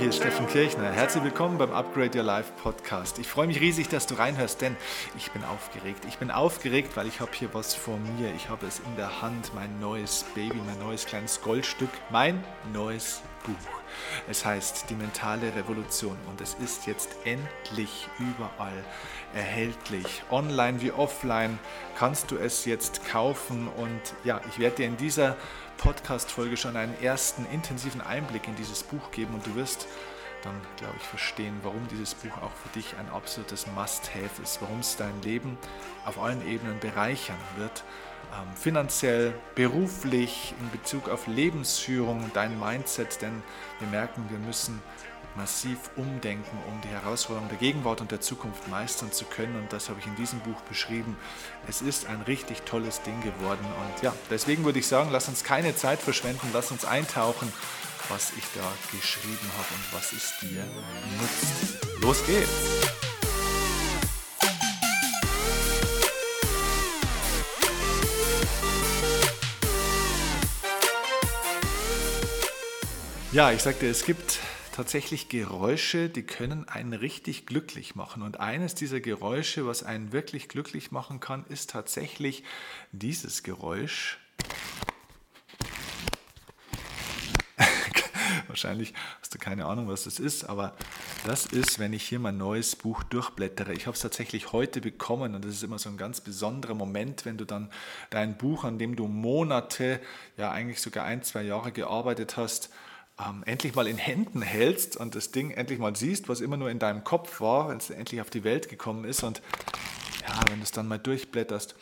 hier ist Steffen Kirchner. Herzlich willkommen beim Upgrade Your Life Podcast. Ich freue mich riesig, dass du reinhörst, denn ich bin aufgeregt. Ich bin aufgeregt, weil ich habe hier was vor mir. Ich habe es in der Hand, mein neues Baby, mein neues kleines Goldstück, mein neues Buch. Es heißt Die mentale Revolution und es ist jetzt endlich überall erhältlich. Online wie offline kannst du es jetzt kaufen und ja, ich werde dir in dieser Podcast-Folge schon einen ersten intensiven Einblick in dieses Buch geben und du wirst dann, glaube ich, verstehen, warum dieses Buch auch für dich ein absolutes Must-Have ist, warum es dein Leben auf allen Ebenen bereichern wird. Ähm, finanziell, beruflich, in Bezug auf Lebensführung, dein Mindset, denn wir merken, wir müssen massiv umdenken, um die Herausforderungen der Gegenwart und der Zukunft meistern zu können. Und das habe ich in diesem Buch beschrieben. Es ist ein richtig tolles Ding geworden. Und ja, deswegen würde ich sagen, lass uns keine Zeit verschwenden, lass uns eintauchen, was ich da geschrieben habe und was es dir nutzt. Los geht's! Ja, ich sagte, es gibt tatsächlich Geräusche, die können einen richtig glücklich machen. Und eines dieser Geräusche, was einen wirklich glücklich machen kann, ist tatsächlich dieses Geräusch. Wahrscheinlich hast du keine Ahnung, was das ist, aber das ist, wenn ich hier mein neues Buch durchblättere. Ich habe es tatsächlich heute bekommen und das ist immer so ein ganz besonderer Moment, wenn du dann dein Buch, an dem du Monate, ja eigentlich sogar ein, zwei Jahre gearbeitet hast, ähm, endlich mal in Händen hältst und das Ding endlich mal siehst, was immer nur in deinem Kopf war, wenn es endlich auf die Welt gekommen ist und ja, wenn du es dann mal durchblätterst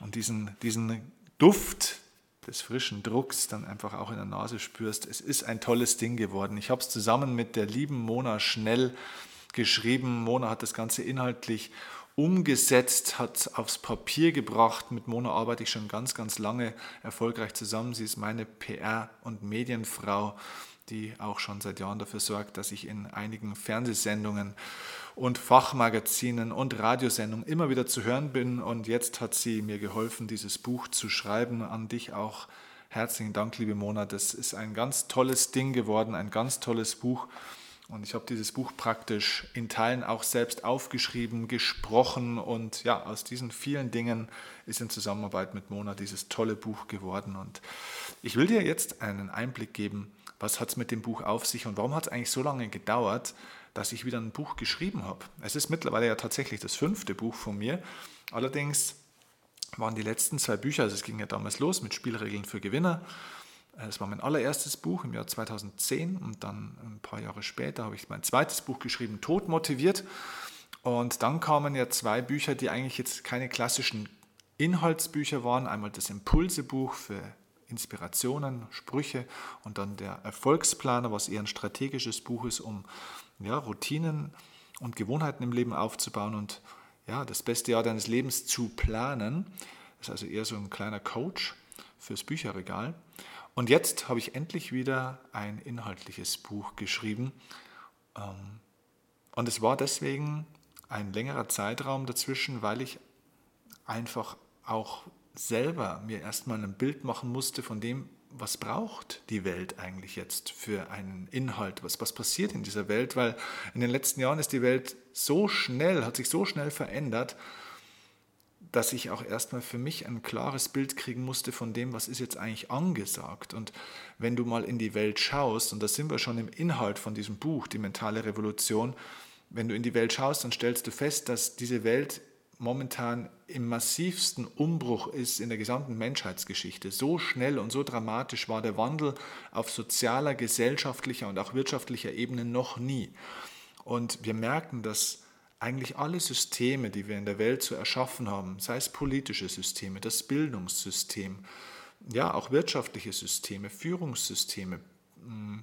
und diesen, diesen Duft des frischen Drucks dann einfach auch in der Nase spürst. Es ist ein tolles Ding geworden. Ich habe es zusammen mit der lieben Mona Schnell geschrieben. Mona hat das Ganze inhaltlich umgesetzt, hat es aufs Papier gebracht. Mit Mona arbeite ich schon ganz, ganz lange erfolgreich zusammen. Sie ist meine PR- und Medienfrau die auch schon seit Jahren dafür sorgt, dass ich in einigen Fernsehsendungen und Fachmagazinen und Radiosendungen immer wieder zu hören bin. Und jetzt hat sie mir geholfen, dieses Buch zu schreiben. An dich auch herzlichen Dank, liebe Mona. Das ist ein ganz tolles Ding geworden, ein ganz tolles Buch. Und ich habe dieses Buch praktisch in Teilen auch selbst aufgeschrieben, gesprochen und ja, aus diesen vielen Dingen ist in Zusammenarbeit mit Mona dieses tolle Buch geworden. Und ich will dir jetzt einen Einblick geben, was hat es mit dem Buch auf sich und warum hat es eigentlich so lange gedauert, dass ich wieder ein Buch geschrieben habe. Es ist mittlerweile ja tatsächlich das fünfte Buch von mir. Allerdings waren die letzten zwei Bücher, also es ging ja damals los mit Spielregeln für Gewinner. Es war mein allererstes Buch im Jahr 2010 und dann ein paar Jahre später habe ich mein zweites Buch geschrieben, Tod motiviert. Und dann kamen ja zwei Bücher, die eigentlich jetzt keine klassischen Inhaltsbücher waren. Einmal das Impulsebuch für Inspirationen, Sprüche und dann der Erfolgsplaner, was eher ein strategisches Buch ist, um ja, Routinen und Gewohnheiten im Leben aufzubauen und ja, das beste Jahr deines Lebens zu planen. Das ist also eher so ein kleiner Coach fürs Bücherregal. Und jetzt habe ich endlich wieder ein inhaltliches Buch geschrieben. Ähm, und es war deswegen ein längerer Zeitraum dazwischen, weil ich einfach auch selber mir erstmal ein Bild machen musste von dem, was braucht die Welt eigentlich jetzt für einen Inhalt, was, was passiert in dieser Welt, weil in den letzten Jahren ist die Welt so schnell, hat sich so schnell verändert, dass ich auch erstmal für mich ein klares Bild kriegen musste von dem, was ist jetzt eigentlich angesagt. Und wenn du mal in die Welt schaust, und da sind wir schon im Inhalt von diesem Buch, die mentale Revolution, wenn du in die Welt schaust, dann stellst du fest, dass diese Welt momentan im massivsten Umbruch ist in der gesamten Menschheitsgeschichte. So schnell und so dramatisch war der Wandel auf sozialer, gesellschaftlicher und auch wirtschaftlicher Ebene noch nie. Und wir merken, dass eigentlich alle Systeme, die wir in der Welt zu erschaffen haben, sei es politische Systeme, das Bildungssystem, ja, auch wirtschaftliche Systeme, Führungssysteme, mm,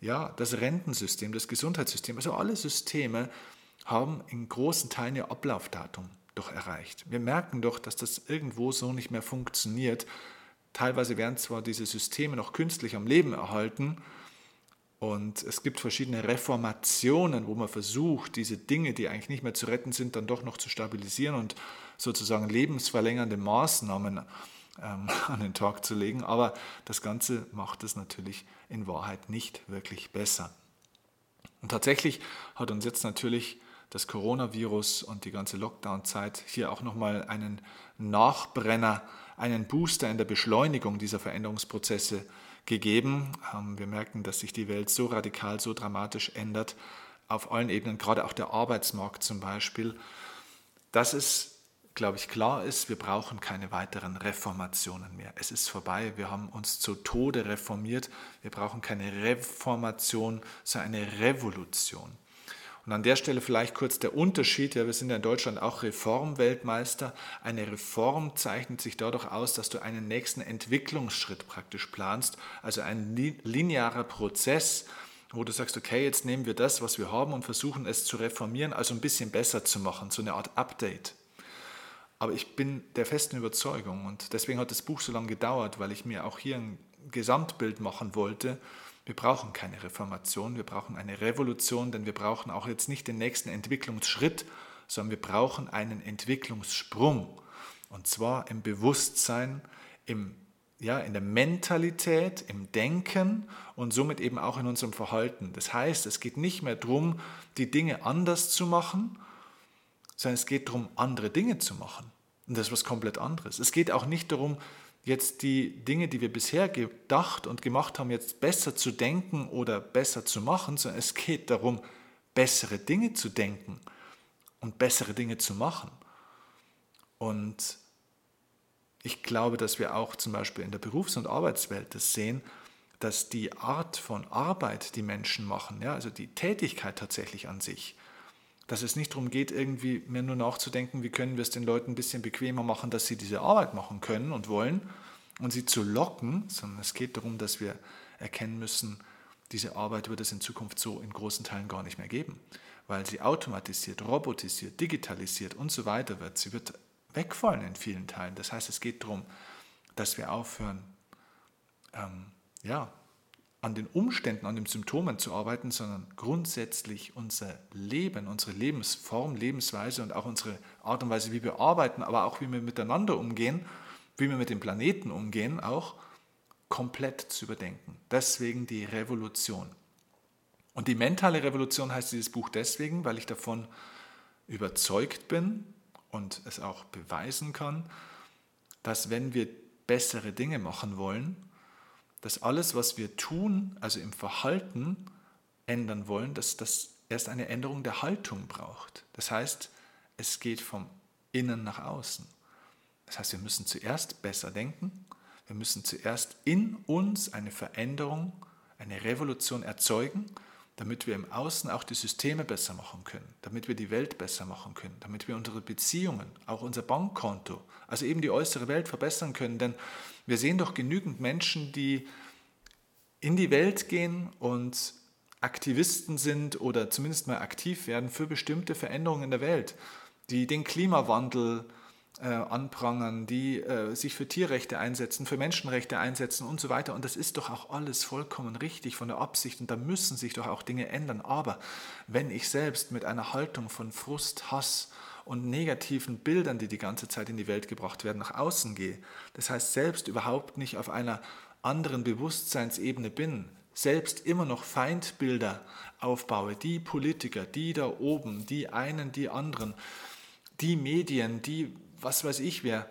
ja, das Rentensystem, das Gesundheitssystem, also alle Systeme haben in großen Teilen ihr Ablaufdatum doch erreicht. Wir merken doch, dass das irgendwo so nicht mehr funktioniert. Teilweise werden zwar diese Systeme noch künstlich am Leben erhalten und es gibt verschiedene Reformationen, wo man versucht, diese Dinge, die eigentlich nicht mehr zu retten sind, dann doch noch zu stabilisieren und sozusagen lebensverlängernde Maßnahmen ähm, an den Tag zu legen. Aber das Ganze macht es natürlich in Wahrheit nicht wirklich besser. Und tatsächlich hat uns jetzt natürlich das Coronavirus und die ganze Lockdown-Zeit hier auch nochmal einen Nachbrenner, einen Booster in der Beschleunigung dieser Veränderungsprozesse gegeben. Ähm, wir merken, dass sich die Welt so radikal, so dramatisch ändert, auf allen Ebenen, gerade auch der Arbeitsmarkt zum Beispiel, dass es, glaube ich, klar ist, wir brauchen keine weiteren Reformationen mehr. Es ist vorbei, wir haben uns zu Tode reformiert, wir brauchen keine Reformation, sondern eine Revolution. Und an der Stelle vielleicht kurz der Unterschied. Ja, wir sind ja in Deutschland auch Reformweltmeister. Eine Reform zeichnet sich dadurch aus, dass du einen nächsten Entwicklungsschritt praktisch planst, also ein linearer Prozess, wo du sagst, okay, jetzt nehmen wir das, was wir haben und versuchen es zu reformieren, also ein bisschen besser zu machen, so eine Art Update. Aber ich bin der festen Überzeugung und deswegen hat das Buch so lange gedauert, weil ich mir auch hier ein Gesamtbild machen wollte, wir brauchen keine Reformation, wir brauchen eine Revolution, denn wir brauchen auch jetzt nicht den nächsten Entwicklungsschritt, sondern wir brauchen einen Entwicklungssprung. Und zwar im Bewusstsein, im, ja, in der Mentalität, im Denken und somit eben auch in unserem Verhalten. Das heißt, es geht nicht mehr darum, die Dinge anders zu machen, sondern es geht darum, andere Dinge zu machen. Und das ist was komplett anderes. Es geht auch nicht darum, jetzt die Dinge, die wir bisher gedacht und gemacht haben, jetzt besser zu denken oder besser zu machen, sondern es geht darum, bessere Dinge zu denken und bessere Dinge zu machen. Und ich glaube, dass wir auch zum Beispiel in der Berufs- und Arbeitswelt das sehen, dass die Art von Arbeit, die Menschen machen, ja, also die Tätigkeit tatsächlich an sich, dass es nicht darum geht, irgendwie mehr nur nachzudenken, wie können wir es den Leuten ein bisschen bequemer machen, dass sie diese Arbeit machen können und wollen und sie zu locken, sondern es geht darum, dass wir erkennen müssen, diese Arbeit wird es in Zukunft so in großen Teilen gar nicht mehr geben, weil sie automatisiert, robotisiert, digitalisiert und so weiter wird. Sie wird wegfallen in vielen Teilen. Das heißt, es geht darum, dass wir aufhören, ähm, ja, an den Umständen, an den Symptomen zu arbeiten, sondern grundsätzlich unser Leben, unsere Lebensform, Lebensweise und auch unsere Art und Weise, wie wir arbeiten, aber auch wie wir miteinander umgehen, wie wir mit dem Planeten umgehen, auch komplett zu überdenken. Deswegen die Revolution. Und die mentale Revolution heißt dieses Buch deswegen, weil ich davon überzeugt bin und es auch beweisen kann, dass wenn wir bessere Dinge machen wollen, dass alles, was wir tun, also im Verhalten ändern wollen, dass das erst eine Änderung der Haltung braucht. Das heißt, es geht vom Innen nach außen. Das heißt, wir müssen zuerst besser denken, wir müssen zuerst in uns eine Veränderung, eine Revolution erzeugen, damit wir im Außen auch die Systeme besser machen können, damit wir die Welt besser machen können, damit wir unsere Beziehungen, auch unser Bankkonto, also eben die äußere Welt verbessern können. Denn wir sehen doch genügend Menschen, die in die Welt gehen und Aktivisten sind oder zumindest mal aktiv werden für bestimmte Veränderungen in der Welt, die den Klimawandel äh, anprangern, die äh, sich für Tierrechte einsetzen, für Menschenrechte einsetzen und so weiter. Und das ist doch auch alles vollkommen richtig von der Absicht und da müssen sich doch auch Dinge ändern. Aber wenn ich selbst mit einer Haltung von Frust, Hass und negativen Bildern, die die ganze Zeit in die Welt gebracht werden, nach außen gehe. Das heißt, selbst überhaupt nicht auf einer anderen Bewusstseinsebene bin, selbst immer noch Feindbilder aufbaue, die Politiker, die da oben, die einen, die anderen, die Medien, die was weiß ich wer,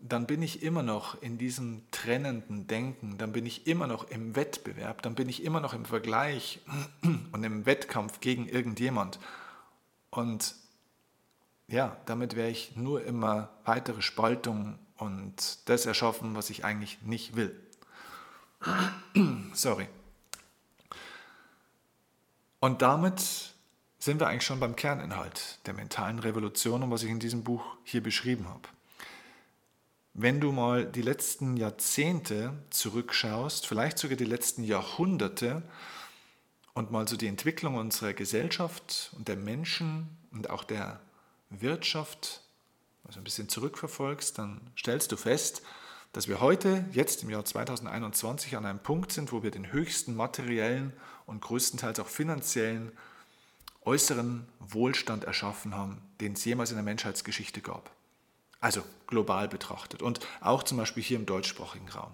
dann bin ich immer noch in diesem trennenden Denken, dann bin ich immer noch im Wettbewerb, dann bin ich immer noch im Vergleich und im Wettkampf gegen irgendjemand. Und ja, damit werde ich nur immer weitere Spaltung und das erschaffen, was ich eigentlich nicht will. Sorry. Und damit sind wir eigentlich schon beim Kerninhalt der mentalen Revolution und was ich in diesem Buch hier beschrieben habe. Wenn du mal die letzten Jahrzehnte zurückschaust, vielleicht sogar die letzten Jahrhunderte und mal so die Entwicklung unserer Gesellschaft und der Menschen und auch der Wirtschaft also ein bisschen zurückverfolgst, dann stellst du fest, dass wir heute, jetzt im Jahr 2021, an einem Punkt sind, wo wir den höchsten materiellen und größtenteils auch finanziellen äußeren Wohlstand erschaffen haben, den es jemals in der Menschheitsgeschichte gab. Also global betrachtet und auch zum Beispiel hier im deutschsprachigen Raum.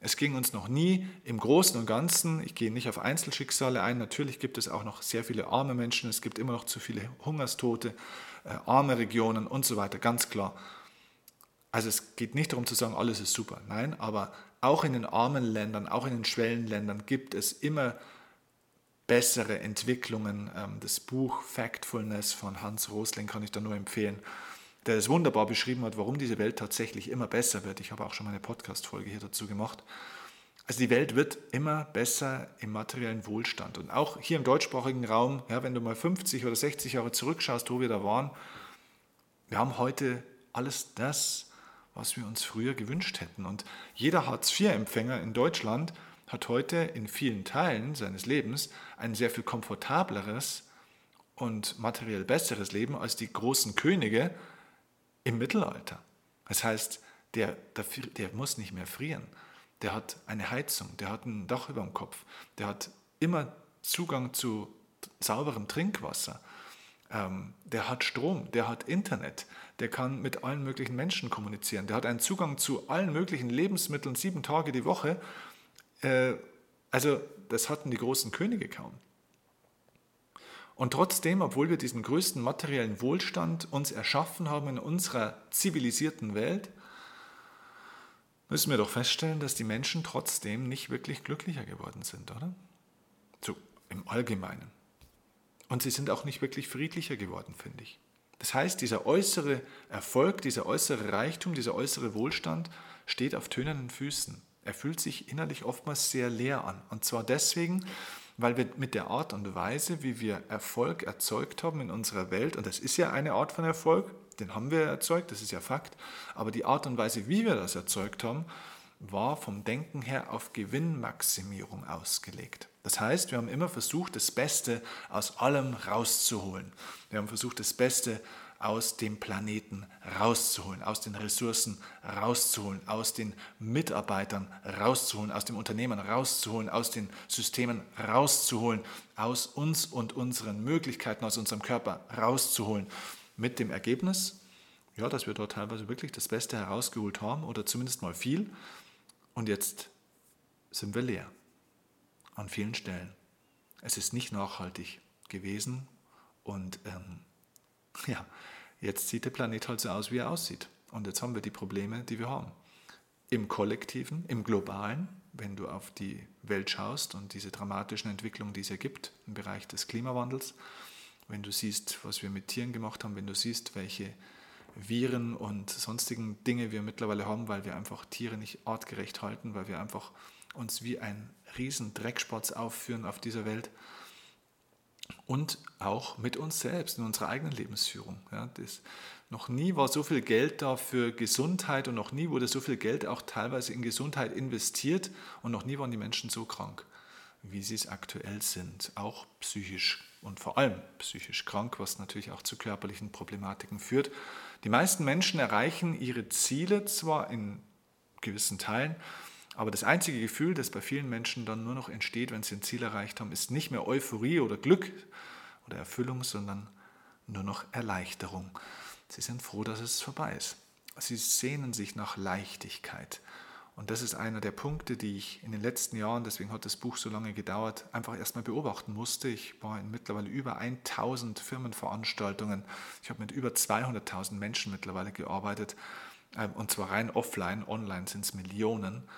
Es ging uns noch nie im Großen und Ganzen, ich gehe nicht auf Einzelschicksale ein, natürlich gibt es auch noch sehr viele arme Menschen, es gibt immer noch zu viele Hungerstote, äh, arme Regionen und so weiter, ganz klar. Also es geht nicht darum zu sagen, alles ist super, nein, aber auch in den armen Ländern, auch in den Schwellenländern gibt es immer bessere Entwicklungen. Ähm, das Buch Factfulness von Hans Rosling kann ich da nur empfehlen der es wunderbar beschrieben hat, warum diese Welt tatsächlich immer besser wird. Ich habe auch schon mal eine Podcast-Folge hier dazu gemacht. Also die Welt wird immer besser im materiellen Wohlstand. Und auch hier im deutschsprachigen Raum, ja, wenn du mal 50 oder 60 Jahre zurückschaust, wo wir da waren, wir haben heute alles das, was wir uns früher gewünscht hätten. Und jeder Hartz-IV-Empfänger in Deutschland hat heute in vielen Teilen seines Lebens ein sehr viel komfortableres und materiell besseres Leben als die großen Könige, im Mittelalter. Das heißt, der, der, der muss nicht mehr frieren. Der hat eine Heizung, der hat ein Dach über dem Kopf, der hat immer Zugang zu sauberem Trinkwasser, ähm, der hat Strom, der hat Internet, der kann mit allen möglichen Menschen kommunizieren, der hat einen Zugang zu allen möglichen Lebensmitteln sieben Tage die Woche. Äh, also das hatten die großen Könige kaum. Und trotzdem, obwohl wir diesen größten materiellen Wohlstand uns erschaffen haben in unserer zivilisierten Welt, müssen wir doch feststellen, dass die Menschen trotzdem nicht wirklich glücklicher geworden sind, oder? So im Allgemeinen. Und sie sind auch nicht wirklich friedlicher geworden, finde ich. Das heißt, dieser äußere Erfolg, dieser äußere Reichtum, dieser äußere Wohlstand steht auf tönernen Füßen. Er fühlt sich innerlich oftmals sehr leer an. Und zwar deswegen, weil wir mit der Art und Weise, wie wir Erfolg erzeugt haben in unserer Welt, und das ist ja eine Art von Erfolg, den haben wir erzeugt, das ist ja Fakt, aber die Art und Weise, wie wir das erzeugt haben, war vom Denken her auf Gewinnmaximierung ausgelegt. Das heißt, wir haben immer versucht, das Beste aus allem rauszuholen. Wir haben versucht, das Beste aus dem Planeten rauszuholen, aus den Ressourcen rauszuholen, aus den Mitarbeitern rauszuholen, aus dem Unternehmen rauszuholen, aus den Systemen rauszuholen, aus uns und unseren Möglichkeiten, aus unserem Körper rauszuholen. Mit dem Ergebnis, ja, dass wir dort teilweise wirklich das Beste herausgeholt haben oder zumindest mal viel. Und jetzt sind wir leer an vielen Stellen. Es ist nicht nachhaltig gewesen und ähm, ja, jetzt sieht der Planet halt so aus, wie er aussieht. Und jetzt haben wir die Probleme, die wir haben. Im Kollektiven, im Globalen, wenn du auf die Welt schaust und diese dramatischen Entwicklungen, die es ergibt im Bereich des Klimawandels, wenn du siehst, was wir mit Tieren gemacht haben, wenn du siehst, welche Viren und sonstigen Dinge wir mittlerweile haben, weil wir einfach Tiere nicht artgerecht halten, weil wir einfach uns wie ein riesen Dreckspatz aufführen auf dieser Welt, und auch mit uns selbst in unserer eigenen Lebensführung. Ja, das, noch nie war so viel Geld da für Gesundheit und noch nie wurde so viel Geld auch teilweise in Gesundheit investiert und noch nie waren die Menschen so krank, wie sie es aktuell sind, auch psychisch und vor allem psychisch krank, was natürlich auch zu körperlichen Problematiken führt. Die meisten Menschen erreichen ihre Ziele zwar in gewissen Teilen, aber das einzige Gefühl, das bei vielen Menschen dann nur noch entsteht, wenn sie ein Ziel erreicht haben, ist nicht mehr Euphorie oder Glück oder Erfüllung, sondern nur noch Erleichterung. Sie sind froh, dass es vorbei ist. Sie sehnen sich nach Leichtigkeit. Und das ist einer der Punkte, die ich in den letzten Jahren, deswegen hat das Buch so lange gedauert, einfach erstmal beobachten musste. Ich war in mittlerweile über 1000 Firmenveranstaltungen. Ich habe mit über 200.000 Menschen mittlerweile gearbeitet. Ähm, und zwar rein offline, online sind es Millionen.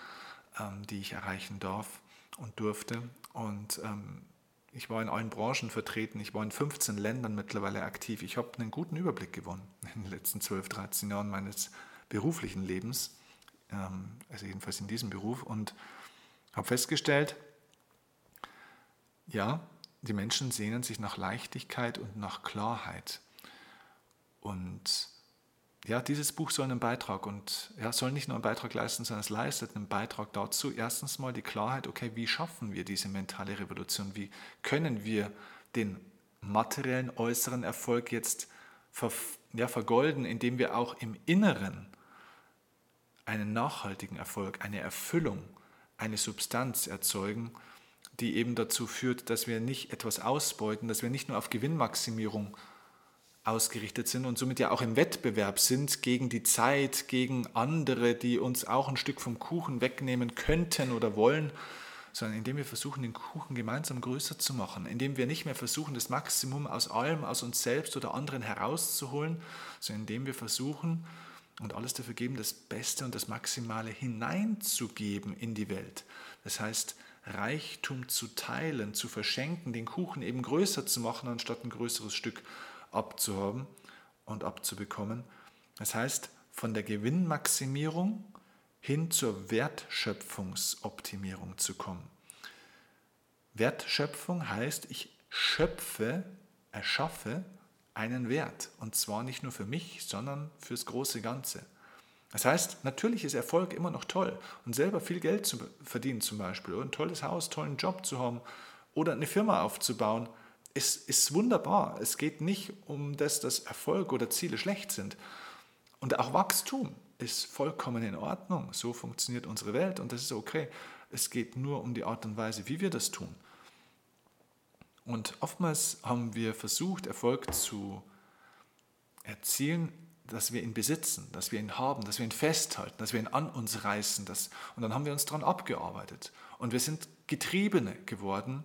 Ähm, die ich erreichen darf und durfte. Und ähm, ich war in allen Branchen vertreten. Ich war in 15 Ländern mittlerweile aktiv. Ich habe einen guten Überblick gewonnen in den letzten 12, 13 Jahren meines beruflichen Lebens, also jedenfalls in diesem Beruf, und habe festgestellt, ja, die Menschen sehnen sich nach Leichtigkeit und nach Klarheit. Und ja, dieses Buch soll einen Beitrag und ja, soll nicht nur einen Beitrag leisten, sondern es leistet einen Beitrag dazu. Erstens mal die Klarheit, okay, wie schaffen wir diese mentale Revolution? Wie können wir den materiellen äußeren Erfolg jetzt ver, ja, vergolden, indem wir auch im Inneren einen nachhaltigen Erfolg, eine Erfüllung, eine Substanz erzeugen, die eben dazu führt, dass wir nicht etwas ausbeuten, dass wir nicht nur auf Gewinnmaximierung ausgerichtet sind und somit ja auch im Wettbewerb sind gegen die Zeit, gegen andere, die uns auch ein Stück vom Kuchen wegnehmen könnten oder wollen, sondern indem wir versuchen, den Kuchen gemeinsam größer zu machen, indem wir nicht mehr versuchen, das Maximum aus allem, aus uns selbst oder anderen herauszuholen, sondern indem wir versuchen und alles dafür geben, das Beste und das Maximale hineinzugeben in die Welt. Das heißt, Reichtum zu teilen, zu verschenken, den Kuchen eben größer zu machen, anstatt ein größeres Stück abzuhaben und abzubekommen. Das heißt, von der Gewinnmaximierung hin zur Wertschöpfungsoptimierung zu kommen. Wertschöpfung heißt, ich schöpfe, erschaffe einen Wert. Und zwar nicht nur für mich, sondern fürs große Ganze. Das heißt, natürlich ist Erfolg immer noch toll. Und selber viel Geld zu verdienen zum Beispiel, oder ein tolles Haus, tollen Job zu haben oder eine Firma aufzubauen, ist, ist wunderbar. Es geht nicht um das, dass Erfolg oder Ziele schlecht sind. Und auch Wachstum ist vollkommen in Ordnung. So funktioniert unsere Welt und das ist okay. Es geht nur um die Art und Weise, wie wir das tun. Und oftmals haben wir versucht, Erfolg zu erzielen, dass wir ihn besitzen, dass wir ihn haben, dass wir ihn festhalten, dass wir ihn an uns reißen. Dass, und dann haben wir uns daran abgearbeitet. Und wir sind Getriebene geworden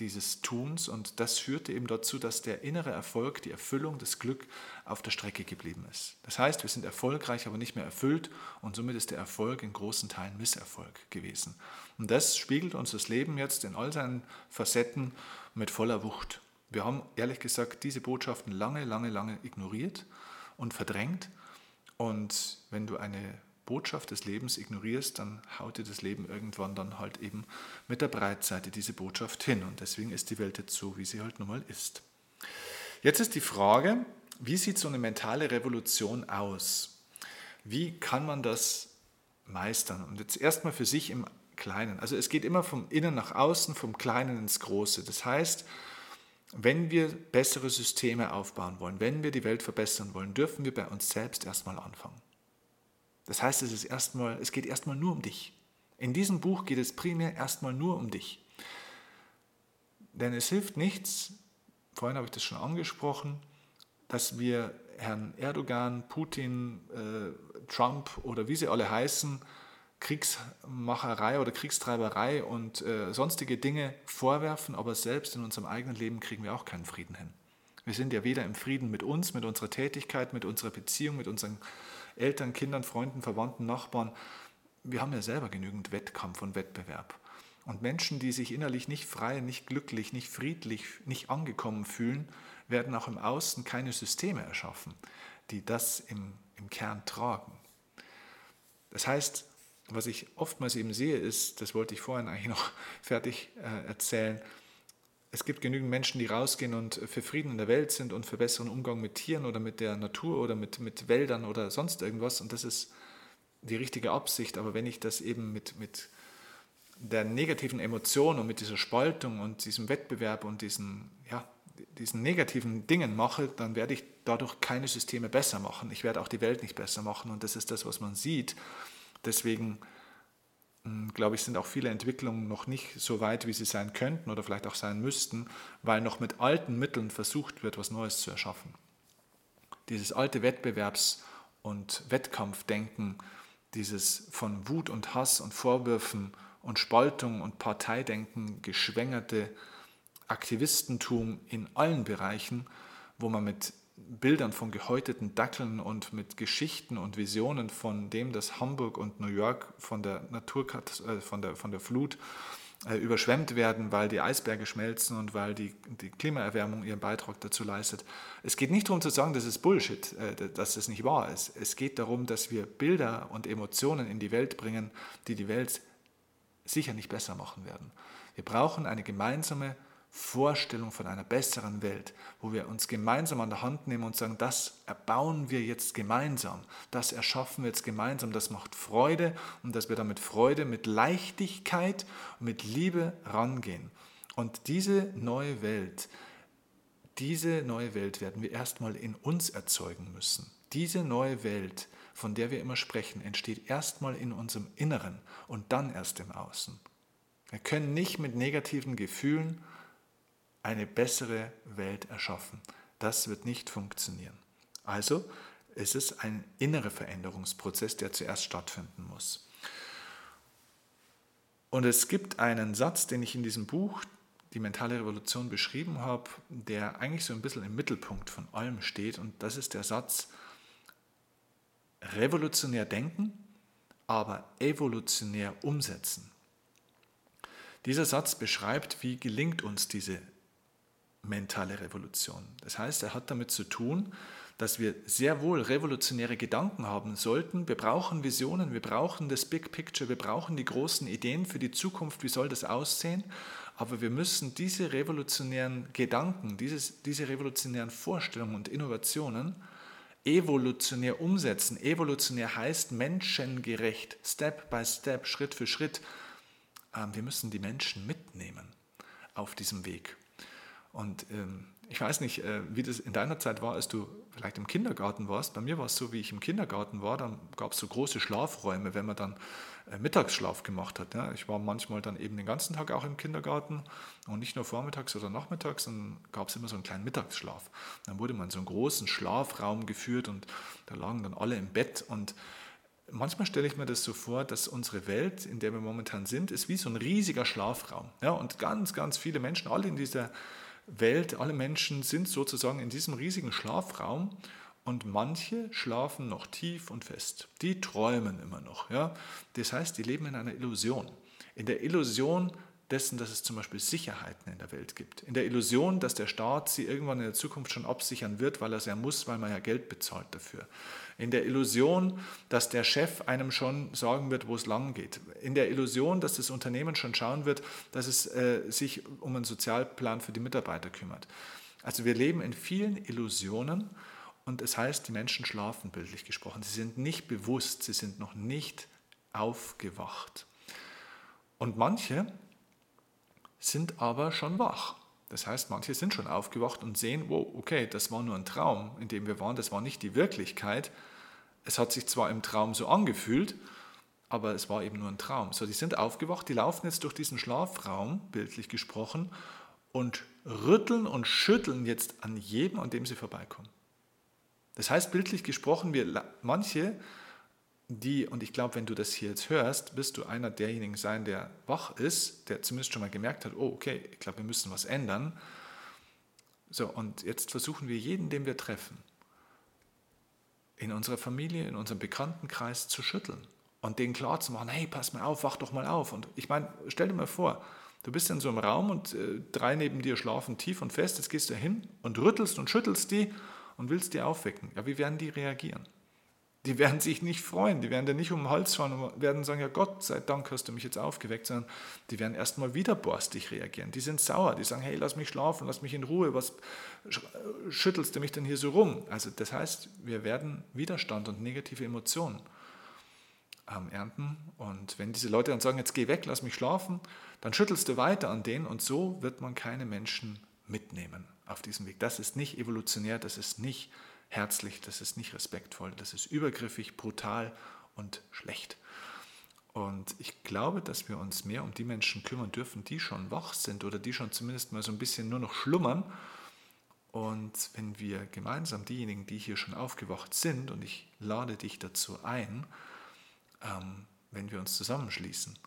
dieses Tuns und das führte eben dazu, dass der innere Erfolg, die Erfüllung, das Glück auf der Strecke geblieben ist. Das heißt, wir sind erfolgreich, aber nicht mehr erfüllt und somit ist der Erfolg in großen Teilen Misserfolg gewesen. Und das spiegelt uns das Leben jetzt in all seinen Facetten mit voller Wucht. Wir haben ehrlich gesagt diese Botschaften lange, lange, lange ignoriert und verdrängt. Und wenn du eine Botschaft des Lebens ignorierst, dann haut dir das Leben irgendwann dann halt eben mit der Breitseite diese Botschaft hin. Und deswegen ist die Welt jetzt so, wie sie halt nun mal ist. Jetzt ist die Frage, wie sieht so eine mentale Revolution aus? Wie kann man das meistern? Und jetzt erstmal für sich im Kleinen. Also es geht immer vom Innen nach Außen, vom Kleinen ins Große. Das heißt, wenn wir bessere Systeme aufbauen wollen, wenn wir die Welt verbessern wollen, dürfen wir bei uns selbst erstmal anfangen. Das heißt, es, ist erstmal, es geht erstmal nur um dich. In diesem Buch geht es primär erstmal nur um dich. Denn es hilft nichts, vorhin habe ich das schon angesprochen, dass wir Herrn Erdogan, Putin, äh, Trump oder wie sie alle heißen, Kriegsmacherei oder Kriegstreiberei und äh, sonstige Dinge vorwerfen, aber selbst in unserem eigenen Leben kriegen wir auch keinen Frieden hin. Wir sind ja weder im Frieden mit uns, mit unserer Tätigkeit, mit unserer Beziehung, mit unseren Eltern, Kindern, Freunden, Verwandten, Nachbarn. Wir haben ja selber genügend Wettkampf und Wettbewerb. Und Menschen, die sich innerlich nicht frei, nicht glücklich, nicht friedlich, nicht angekommen fühlen, werden auch im Außen keine Systeme erschaffen, die das im, im Kern tragen. Das heißt, was ich oftmals eben sehe, ist, das wollte ich vorhin eigentlich noch fertig äh, erzählen, es gibt genügend Menschen, die rausgehen und für Frieden in der Welt sind und für besseren Umgang mit Tieren oder mit der Natur oder mit, mit Wäldern oder sonst irgendwas. Und das ist die richtige Absicht. Aber wenn ich das eben mit, mit der negativen Emotion und mit dieser Spaltung und diesem Wettbewerb und diesen, ja, diesen negativen Dingen mache, dann werde ich dadurch keine Systeme besser machen. Ich werde auch die Welt nicht besser machen. Und das ist das, was man sieht. Deswegen hm, glaube ich, sind auch viele Entwicklungen noch nicht so weit, wie sie sein könnten oder vielleicht auch sein müssten, weil noch mit alten Mitteln versucht wird, was Neues zu erschaffen. Dieses alte Wettbewerbs- und Wettkampfdenken, dieses von Wut und Hass und Vorwürfen und Spaltung und Parteidenken geschwängerte Aktivistentum in allen Bereichen, wo man mit Bildern von gehäuteten Dackeln und mit Geschichten und Visionen von dem, dass Hamburg und New York von der Naturkat äh, von, der, von der Flut äh, überschwemmt werden, weil die Eisberge schmelzen und weil die, die Klimaerwärmung ihren Beitrag dazu leistet. Es geht nicht darum zu sagen, das ist Bullshit, äh, dass das nicht wahr ist. Es geht darum, dass wir Bilder und Emotionen in die Welt bringen, die die Welt sicher nicht besser machen werden. Wir brauchen eine gemeinsame Vorstellung von einer besseren Welt, wo wir uns gemeinsam an der Hand nehmen und sagen, das erbauen wir jetzt gemeinsam, das erschaffen wir jetzt gemeinsam, das macht Freude und dass wir damit Freude, mit Leichtigkeit mit Liebe rangehen. Und diese neue Welt, diese neue Welt werden wir erstmal in uns erzeugen müssen. Diese neue Welt, von der wir immer sprechen, entsteht erstmal in unserem Inneren und dann erst im Außen. Wir können nicht mit negativen Gefühlen eine bessere Welt erschaffen. Das wird nicht funktionieren. Also es ist ein innerer Veränderungsprozess, der zuerst stattfinden muss. Und es gibt einen Satz, den ich in diesem Buch, die mentale Revolution, beschrieben habe, der eigentlich so ein bisschen im Mittelpunkt von allem steht. Und das ist der Satz, revolutionär denken, aber evolutionär umsetzen. Dieser Satz beschreibt, wie gelingt uns diese mentale Revolution. Das heißt, er hat damit zu tun, dass wir sehr wohl revolutionäre Gedanken haben sollten. Wir brauchen Visionen, wir brauchen das Big Picture, wir brauchen die großen Ideen für die Zukunft, wie soll das aussehen. Aber wir müssen diese revolutionären Gedanken, dieses, diese revolutionären Vorstellungen und Innovationen evolutionär umsetzen. Evolutionär heißt menschengerecht, Step by Step, Schritt für Schritt. Ähm, wir müssen die Menschen mitnehmen auf diesem Weg. Und ähm, ich weiß nicht, äh, wie das in deiner Zeit war, als du vielleicht im Kindergarten warst. Bei mir war es so, wie ich im Kindergarten war, dann gab es so große Schlafräume, wenn man dann äh, Mittagsschlaf gemacht hat. Ich war manchmal dann eben den ganzen Tag auch im Kindergarten und nicht nur vormittags oder nachmittags, sondern gab es immer so einen kleinen Mittagsschlaf. Dann wurde man in so einen großen Schlafraum geführt und da lagen dann alle im Bett und Manchmal stelle ich mir das so vor, dass unsere Welt, in der wir momentan sind, ist wie so ein riesiger Schlafraum. Ja, und ganz, ganz viele Menschen, alle in dieser Welt, alle Menschen sind sozusagen in diesem riesigen Schlafraum und manche schlafen noch tief und fest. Die träumen immer noch. Ja? Das heißt, die leben in einer Illusion. In der Illusion dessen, dass es zum Beispiel Sicherheiten in der Welt gibt. In der Illusion, dass der Staat sie irgendwann in der Zukunft schon absichern wird, weil er es ja muss, weil man ja Geld bezahlt dafür in der Illusion, dass der Chef einem schon sagen wird, wo es lang geht, in der Illusion, dass das Unternehmen schon schauen wird, dass es äh, sich um einen Sozialplan für die Mitarbeiter kümmert. Also wir leben in vielen Illusionen und es heißt, die Menschen schlafen bildlich gesprochen. Sie sind nicht bewusst, sie sind noch nicht aufgewacht. Und manche sind aber schon wach. Das heißt, manche sind schon aufgewacht und sehen, wow, okay, das war nur ein Traum, in dem wir waren, das war nicht die Wirklichkeit, es hat sich zwar im Traum so angefühlt, aber es war eben nur ein Traum. So, die sind aufgewacht, die laufen jetzt durch diesen Schlafraum, bildlich gesprochen, und rütteln und schütteln jetzt an jedem, an dem sie vorbeikommen. Das heißt, bildlich gesprochen, wir manche, die, und ich glaube, wenn du das hier jetzt hörst, wirst du einer derjenigen sein, der wach ist, der zumindest schon mal gemerkt hat, oh, okay, ich glaube, wir müssen was ändern. So, und jetzt versuchen wir jeden, den wir treffen, in unserer Familie, in unserem Bekanntenkreis zu schütteln und denen klar zu machen, hey, pass mal auf, wach doch mal auf. Und ich meine, stell dir mal vor, du bist in so einem Raum und äh, drei neben dir schlafen tief und fest, jetzt gehst du hin und rüttelst und schüttelst die und willst die aufwecken. Ja, wie werden die reagieren? Die werden sich nicht freuen, die werden dir nicht um den Hals fahren und werden sagen, ja Gott sei Dank hast du mich jetzt aufgeweckt, sondern die werden erstmal wieder borstig reagieren. Die sind sauer, die sagen, hey, lass mich schlafen, lass mich in Ruhe, was schüttelst du mich denn hier so rum? Also das heißt, wir werden Widerstand und negative Emotionen ähm, ernten und wenn diese Leute dann sagen, jetzt geh weg, lass mich schlafen, dann schüttelst du weiter an denen und so wird man keine Menschen mitnehmen auf diesem Weg. Das ist nicht evolutionär, das ist nicht herzlich, das ist nicht respektvoll, das ist übergriffig, brutal und schlecht. Und ich glaube, dass wir uns mehr um die Menschen kümmern dürfen, die schon wach sind oder die schon zumindest mal so ein bisschen nur noch schlummern. Und wenn wir gemeinsam diejenigen, die hier schon aufgewacht sind, und ich lade dich dazu ein, ähm, wenn wir uns zusammenschließen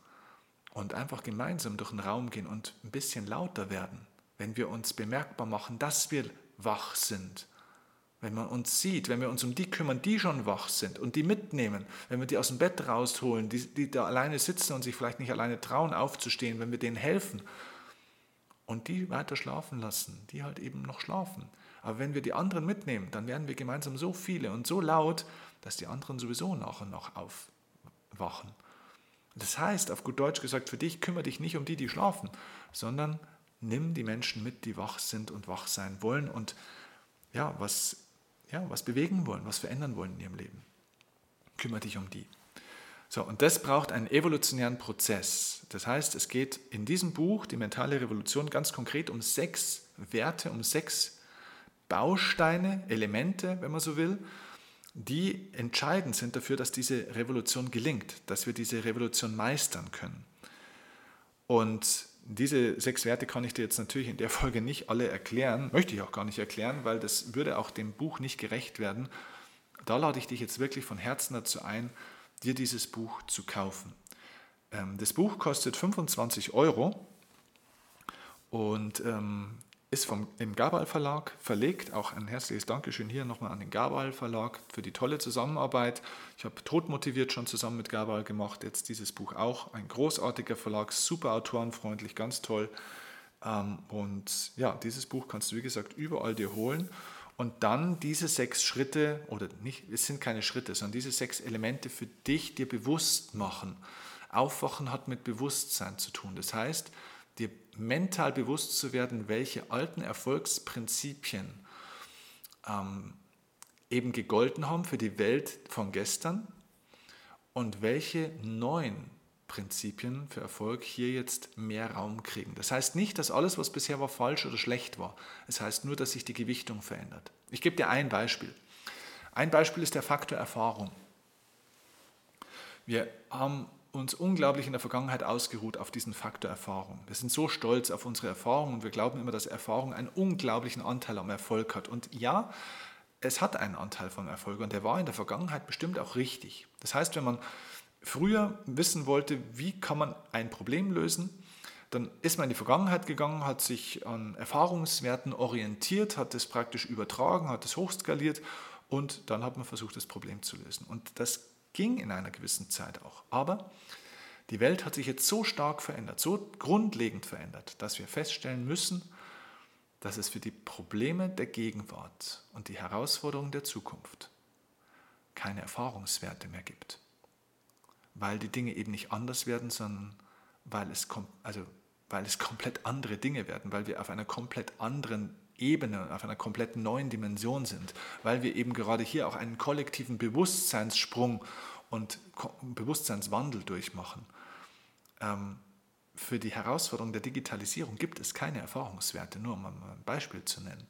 und einfach gemeinsam durch den Raum gehen und ein bisschen lauter werden, wenn wir uns bemerkbar machen, dass wir wach sind, wenn man uns sieht, wenn wir uns um die kümmern, die schon wach sind und die mitnehmen, wenn wir die aus dem Bett rausholen, die, die da alleine sitzen und sich vielleicht nicht alleine trauen aufzustehen, wenn wir denen helfen und die weiter schlafen lassen, die halt eben noch schlafen. Aber wenn wir die anderen mitnehmen, dann werden wir gemeinsam so viele und so laut, dass die anderen sowieso nach und nach aufwachen. Das heißt, auf gut Deutsch gesagt, für dich kümmere dich nicht um die, die schlafen, sondern nimm die Menschen mit, die wach sind und wach sein wollen und ja, was ja, was bewegen wollen, was verändern wollen in ihrem Leben. Kümmere dich um die. So, und das braucht einen evolutionären Prozess. Das heißt, es geht in diesem Buch, die mentale Revolution, ganz konkret um sechs Werte, um sechs Bausteine, Elemente, wenn man so will, die entscheidend sind dafür, dass diese Revolution gelingt, dass wir diese Revolution meistern können. Und diese sechs Werte kann ich dir jetzt natürlich in der Folge nicht alle erklären, möchte ich auch gar nicht erklären, weil das würde auch dem Buch nicht gerecht werden. Da lade ich dich jetzt wirklich von Herzen dazu ein, dir dieses Buch zu kaufen. Ähm, das Buch kostet 25 Euro und ähm, ist vom, im Gabal Verlag verlegt. Auch ein herzliches Dankeschön hier nochmal an den Gabal Verlag für die tolle Zusammenarbeit. Ich habe todmotiviert schon zusammen mit Gabal gemacht, jetzt dieses Buch auch. Ein großartiger Verlag, super autorenfreundlich, ganz toll. Ähm, und ja, dieses Buch kannst du, wie gesagt, überall dir holen. Und dann diese sechs Schritte, oder nicht, es sind keine Schritte, sondern diese sechs Elemente für dich dir bewusst machen. Aufwachen hat mit Bewusstsein zu tun. Das heißt, dir mental bewusst zu werden, welche alten Erfolgsprinzipien ähm, eben gegolten haben für die Welt von gestern und welche neuen Prinzipien für Erfolg hier jetzt mehr Raum kriegen. Das heißt nicht, dass alles, was bisher war, falsch oder schlecht war. Es heißt nur, dass sich die Gewichtung verändert. Ich gebe dir ein Beispiel. Ein Beispiel ist der Faktor Erfahrung. Wir haben uns unglaublich in der Vergangenheit ausgeruht auf diesen Faktor Erfahrung. Wir sind so stolz auf unsere Erfahrung und wir glauben immer, dass Erfahrung einen unglaublichen Anteil am Erfolg hat. Und ja, es hat einen Anteil vom Erfolg und der war in der Vergangenheit bestimmt auch richtig. Das heißt, wenn man früher wissen wollte, wie kann man ein Problem lösen, dann ist man in die Vergangenheit gegangen, hat sich an Erfahrungswerten orientiert, hat es praktisch übertragen, hat es hochskaliert und dann hat man versucht, das Problem zu lösen. Und das Ging in einer gewissen Zeit auch. Aber die Welt hat sich jetzt so stark verändert, so grundlegend verändert, dass wir feststellen müssen, dass es für die Probleme der Gegenwart und die Herausforderungen der Zukunft keine Erfahrungswerte mehr gibt. Weil die Dinge eben nicht anders werden, sondern weil es, also, weil es komplett andere Dinge werden, weil wir auf einer komplett anderen Ebene, auf einer komplett neuen Dimension sind, weil wir eben gerade hier auch einen kollektiven Bewusstseinssprung und Bewusstseinswandel durchmachen. Ähm, für die Herausforderung der Digitalisierung gibt es keine Erfahrungswerte, nur um ein Beispiel zu nennen.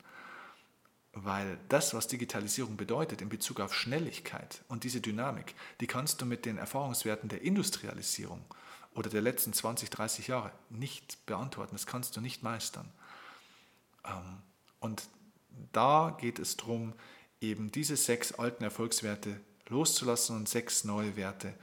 Weil das, was Digitalisierung bedeutet in Bezug auf Schnelligkeit und diese Dynamik, die kannst du mit den Erfahrungswerten der Industrialisierung oder der letzten 20, 30 Jahre nicht beantworten. Das kannst du nicht meistern. Ähm, und da geht es darum, eben diese sechs alten Erfolgswerte loszulassen und sechs neue Werte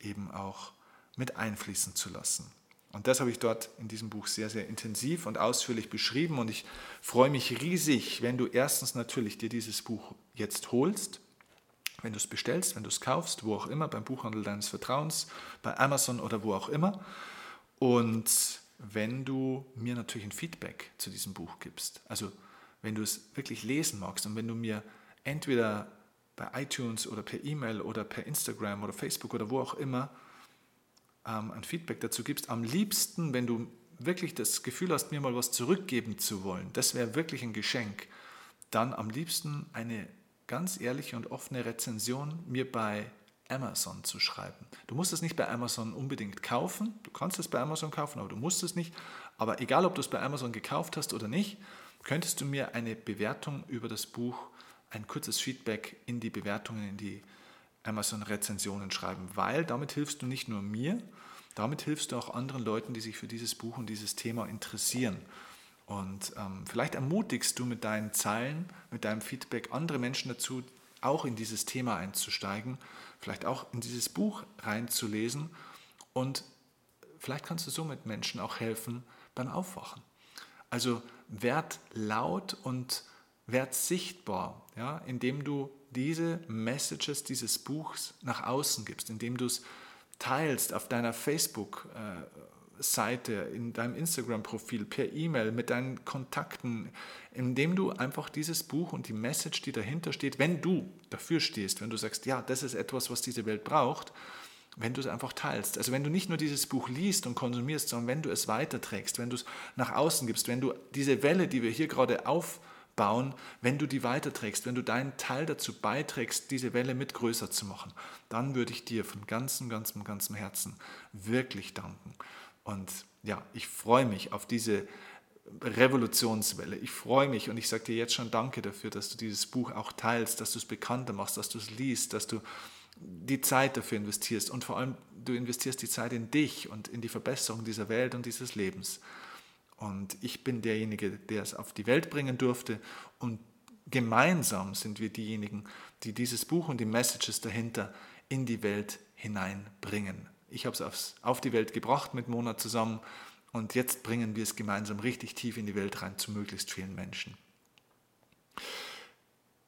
eben auch mit einfließen zu lassen. Und das habe ich dort in diesem Buch sehr, sehr intensiv und ausführlich beschrieben. Und ich freue mich riesig, wenn du erstens natürlich dir dieses Buch jetzt holst, wenn du es bestellst, wenn du es kaufst, wo auch immer, beim Buchhandel deines Vertrauens, bei Amazon oder wo auch immer. Und wenn du mir natürlich ein Feedback zu diesem Buch gibst. Also wenn du es wirklich lesen magst und wenn du mir entweder bei iTunes oder per E-Mail oder per Instagram oder Facebook oder wo auch immer ähm, ein Feedback dazu gibst, am liebsten, wenn du wirklich das Gefühl hast, mir mal was zurückgeben zu wollen, das wäre wirklich ein Geschenk, dann am liebsten eine ganz ehrliche und offene Rezension mir bei Amazon zu schreiben. Du musst es nicht bei Amazon unbedingt kaufen. Du kannst es bei Amazon kaufen, aber du musst es nicht. Aber egal, ob du es bei Amazon gekauft hast oder nicht, könntest du mir eine Bewertung über das Buch, ein kurzes Feedback in die Bewertungen, in die Amazon-Rezensionen schreiben, weil damit hilfst du nicht nur mir, damit hilfst du auch anderen Leuten, die sich für dieses Buch und dieses Thema interessieren. Und ähm, vielleicht ermutigst du mit deinen Zeilen, mit deinem Feedback andere Menschen dazu, auch in dieses Thema einzusteigen, vielleicht auch in dieses Buch reinzulesen und vielleicht kannst du somit Menschen auch helfen beim Aufwachen. Also werd laut und werd sichtbar, ja, indem du diese Messages dieses Buchs nach außen gibst, indem du es teilst auf deiner Facebook- äh, Seite, in deinem Instagram-Profil, per E-Mail, mit deinen Kontakten, indem du einfach dieses Buch und die Message, die dahinter steht, wenn du dafür stehst, wenn du sagst, ja, das ist etwas, was diese Welt braucht, wenn du es einfach teilst. Also wenn du nicht nur dieses Buch liest und konsumierst, sondern wenn du es weiterträgst, wenn du es nach außen gibst, wenn du diese Welle, die wir hier gerade aufbauen, wenn du die weiterträgst, wenn du deinen Teil dazu beiträgst, diese Welle mit größer zu machen, dann würde ich dir von ganzem, ganzem, ganzem Herzen wirklich danken. Und ja, ich freue mich auf diese Revolutionswelle. Ich freue mich und ich sage dir jetzt schon Danke dafür, dass du dieses Buch auch teilst, dass du es bekannter machst, dass du es liest, dass du die Zeit dafür investierst und vor allem du investierst die Zeit in dich und in die Verbesserung dieser Welt und dieses Lebens. Und ich bin derjenige, der es auf die Welt bringen durfte. Und gemeinsam sind wir diejenigen, die dieses Buch und die Messages dahinter in die Welt hineinbringen. Ich habe es auf die Welt gebracht mit Mona zusammen und jetzt bringen wir es gemeinsam richtig tief in die Welt rein zu möglichst vielen Menschen.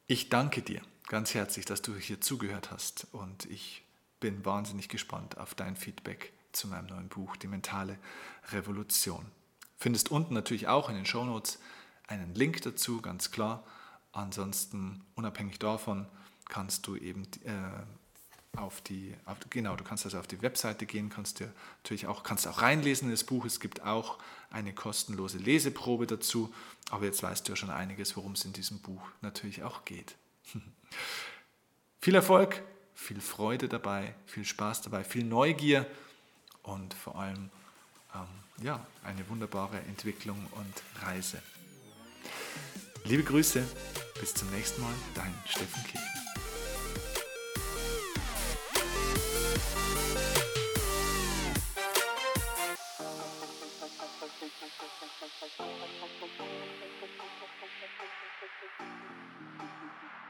Ich danke dir ganz herzlich, dass du hier zugehört hast und ich bin wahnsinnig gespannt auf dein Feedback zu meinem neuen Buch, Die mentale Revolution. Findest unten natürlich auch in den Shownotes einen Link dazu, ganz klar. Ansonsten, unabhängig davon, kannst du eben äh, auf die, auf, genau, du kannst also auf die Webseite gehen, kannst dir natürlich auch, kannst auch reinlesen in das Buch. Es gibt auch eine kostenlose Leseprobe dazu. Aber jetzt weißt du ja schon einiges, worum es in diesem Buch natürlich auch geht. viel Erfolg, viel Freude dabei, viel Spaß dabei, viel Neugier und vor allem ähm, ja, eine wunderbare Entwicklung und Reise. Liebe Grüße, bis zum nächsten Mal, dein Steffen Kirchen. Thank you.